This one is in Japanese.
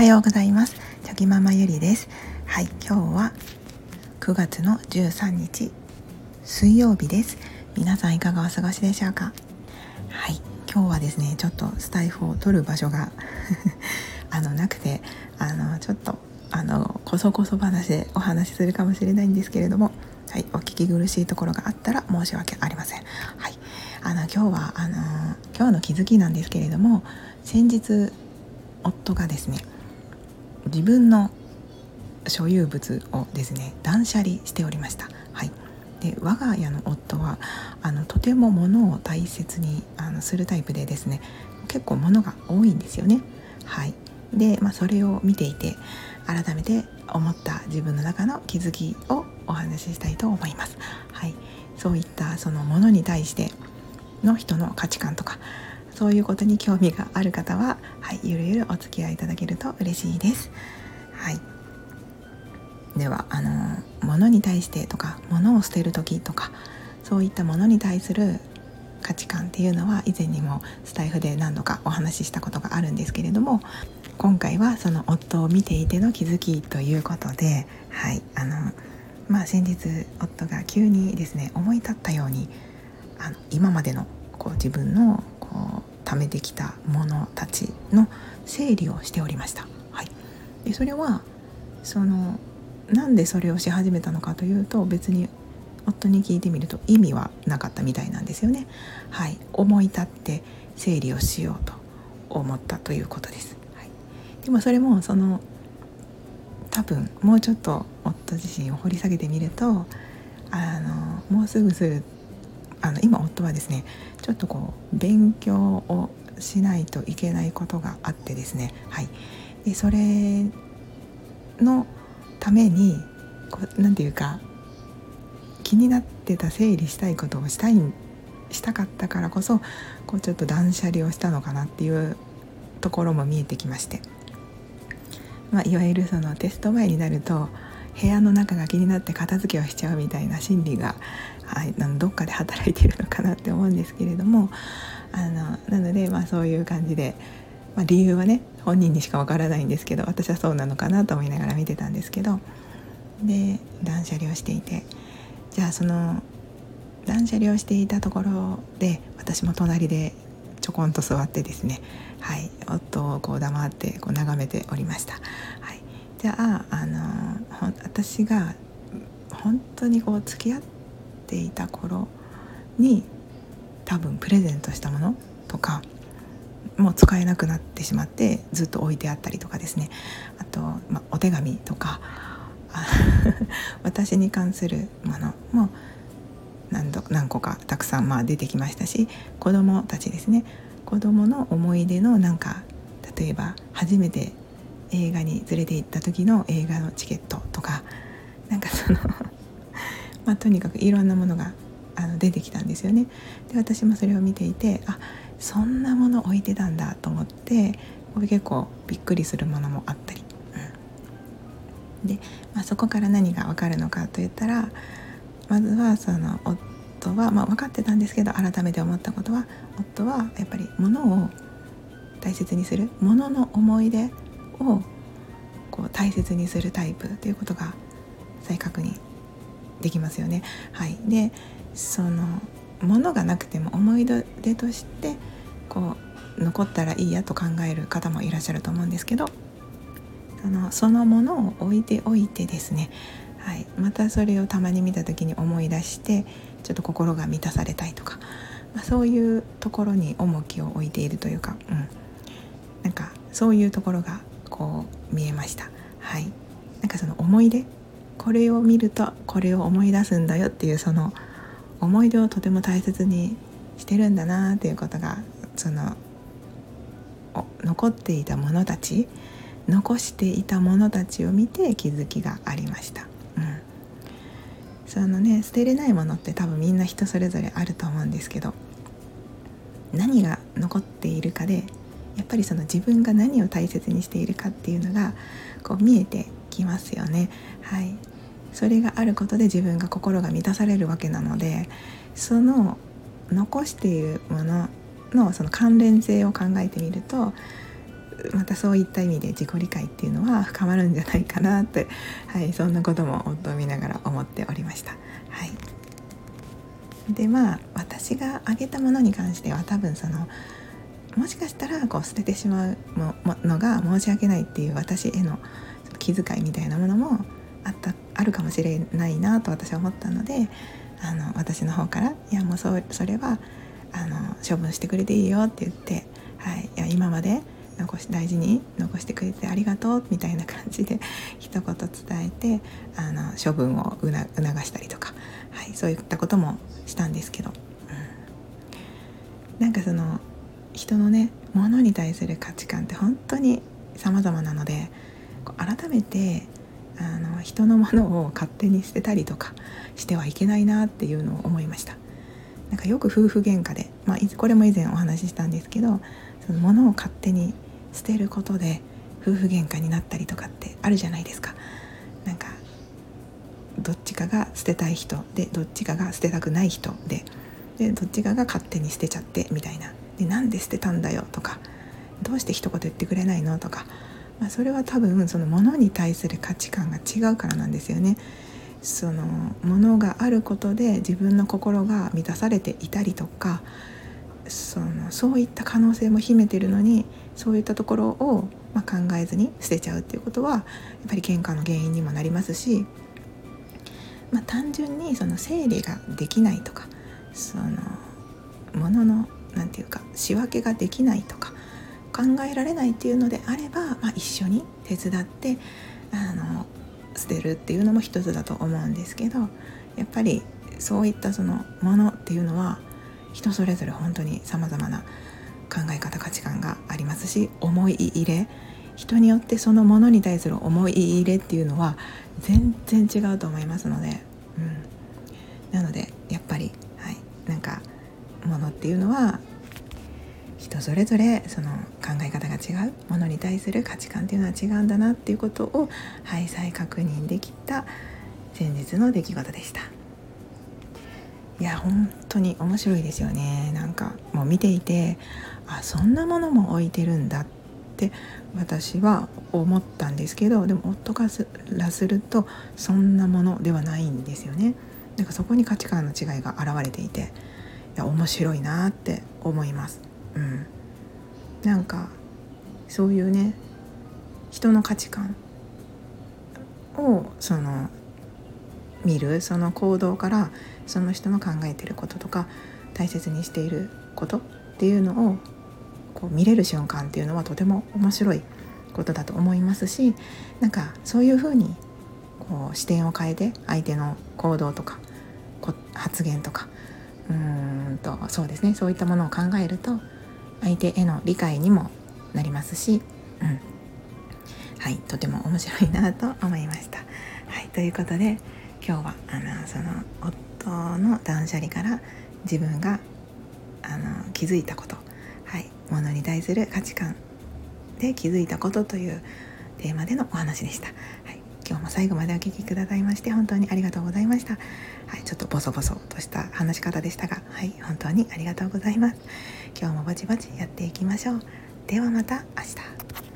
はようございます。チョキママゆりです。はい今日は9月の13日水曜日です。皆さんいかがお過ごしでしょうか？はい今日はですねちょっとスタイフを取る場所が あのなくてあのちょっとあのこそこそ話でお話しするかもしれないんですけれどもはい、お聞き苦しいところがあったら申し訳ありません。はい、あの今日はあの今日の気づきなんですけれども、先日夫がですね、自分の所有物をですね断捨離しておりました。はい、で我が家の夫はあのとても物を大切にあのするタイプでですね結構物が多いんですよね。はいで、まあ、それを見ていて改めて思った自分の中の気づきをお話ししたいと思います。はい、そういったそのものに対しての人の価値観とかそういうことに興味がある方は、はい、ゆるゆるお付き合いいただけると嬉しいです。はい、ではあの物に対してとか物を捨てる時とかそういったものに対する価値観っていうのは以前にもスタイフで何度かお話ししたことがあるんですけれども今回はその夫を見ていての気づきということではいあのまあ先日夫が急にですね思い立ったようにあの今までのこう自分のこう貯めてきたものたちの整理をしておりました。はい、でそれはそのなんでそれをし始めたのかというと別に夫に聞いてみると意味はなかったみたいなんですよね。はい、思い立って整理をしようと思ったということです。はい、でもそれもその多分もうちょっと夫自身を掘り下げてみるとあのもうすぐすぐあの今夫はですねちょっとこう勉強をしないといけないことがあってですねはい。でそれのためにこうなんていうか気になってた整理したいことをしたいしたかったからこそこうちょっと断捨離をしたのかなっていうところも見えてきまして、まあ、いわゆるそのテスト前になると部屋の中が気になって片付けをしちゃうみたいな心理が、はい、どっかで働いてるのかなって思うんですけれどもあのなので、まあ、そういう感じで、まあ、理由はね本人にしかわからないんですけど私はそうなのかなと思いながら見てたんですけどで断捨離をしていてじゃあその断捨離をしていたところで私も隣でちょこんと座ってですねはい夫をこう黙ってこう眺めておりました。じゃああの私が本当にこう付き合っていた頃に多分プレゼントしたものとかもう使えなくなってしまってずっと置いてあったりとかですね。あと、まあお手紙とか 私に関するものも何度何個かたくさんまあ出てきましたし子どもたちですね。子どもの思い出のなんか例えば初めて映画に連れて行った時の映画のチケットとかなんかその まあ、とにかくいろんなものがあの出てきたんですよね。で私もそれを見ていてあそんなもの置いてたんだと思って結構びっくりするものもあったり、で、まあ、そこから何が分かるのかといったらまずはその夫は、まあ、分かってたんですけど改めて思ったことは夫はやっぱり物を大切にする物の思い出をこう大切にするタイプということが再確認できますよね。はい、でその物がなくても思い出としてこう残ったらいいやと考える方もいらっしゃると思うんですけどそのそのものを置いておいてですね。はい、またそれをたまに見た時に思い出してちょっと心が満たされたいとか、まあ、そういうところに重きを置いているというか、うん、なんかそういうところがこう見えました。はい、なんかその思い出これを見るとこれを思い出すんだよっていうその思い出をとても大切にしてるんだなっていうことがその残っていたものたち残していたものたちを見て気づきがありました。うんそのね捨てれないものって多分みんな人それぞれあると思うんですけど何が残っているかでやっぱりその自分が何を大切にしているかっていうのがこう見えてきますよね。はい、それがあることで自分が心が満たされるわけなのでその残しているもののその関連性を考えてみるとまたそういった意味で自己理解っていうのは深まるんじゃないかなって、はい、そんなことも夫を見ながら思っておりました。はい、でまあ私があげたものに関しては多分そのもしかしたらこう捨ててしまうのが申し訳ないっていう私への気遣いみたいなものもあったあるかもしれないなと私は思ったのであの私の方から「いやもうそそれはあの処分してくれていいよ」って言って「はい、いや今まで残し大事に残してくれてありがとう」みたいな感じで 一言伝えてあの処分を促したりとか、はい、そういったこともしたんですけど、うん、なんかその人のね物に対する価値観って本当に様々なので改めてあの人のものを勝手に捨てたりとかしてはいけないなっていうのを思いました。なんかよく夫婦喧嘩で、まあ、これも以前お話ししたんですけどその物を勝手に捨てることで夫婦喧嘩になったりとかってあるじゃないですか。なんかどっちかが捨てたい人でどっちかが捨てたくない人ででどっちかが勝手に捨てちゃってみたいな。でなんで捨てたんだよとかどうして一言言ってくれないのとか、まあ、それは多分その物に対する価値観が違うからなんですよね。その物があることで自分の心が満たされていたりとかそのそういった可能性も秘めてるのにそういったところを、ま、考えずに捨てちゃうっていうことはやっぱり喧嘩の原因にもなりますし、まあ、単純にその整理ができないとかその物の何て言うか仕分けができないとか考えられないっていうのであれば、まあ、一緒に手伝ってあの捨てるっていうのも一つだと思うんですけどやっぱりそういったそのものっていうのは人それぞれ本当にさまざまな考え方価値観がありますし思い入れ人によってそのものに対する思い入れっていうのは全然違うと思いますので、うん、なのでやっぱり、はい、なんかものっていうのは人それぞれその考え方が違うものに対する価値観っていうのは違うんだなっていうことを、はい、再確認できた先日の出来事でした。いや本当に面白いですよね。なんかもう見ていてあそんなものも置いてるんだって私は思ったんですけどでも夫からするとそんなものではないんですよね。なんかそこに価値観の違いが現れていていや面白いなって思います。うん、なんかそういうね人の価値観をその見るその行動からその人の考えてることとか大切にしていることっていうのをこう見れる瞬間っていうのはとても面白いことだと思いますしなんかそういうふうにこう視点を変えて相手の行動とか発言とかうんとそうですねそういったものを考えると相手への理解にもなりますし、うん、はいとても面白いなと思いました。はいということで今日はあのその夫の断捨離から自分があの気づいたこと、はい、ものに対する価値観で気づいたことというテーマでのお話でした。はい今日も最後までお聴きくださいまして本当にありがとうございました。はい、ちょっとボソボソとした話し方でしたが、はい、本当にありがとうございます。今日もぼちぼちやっていきましょう。ではまた明日。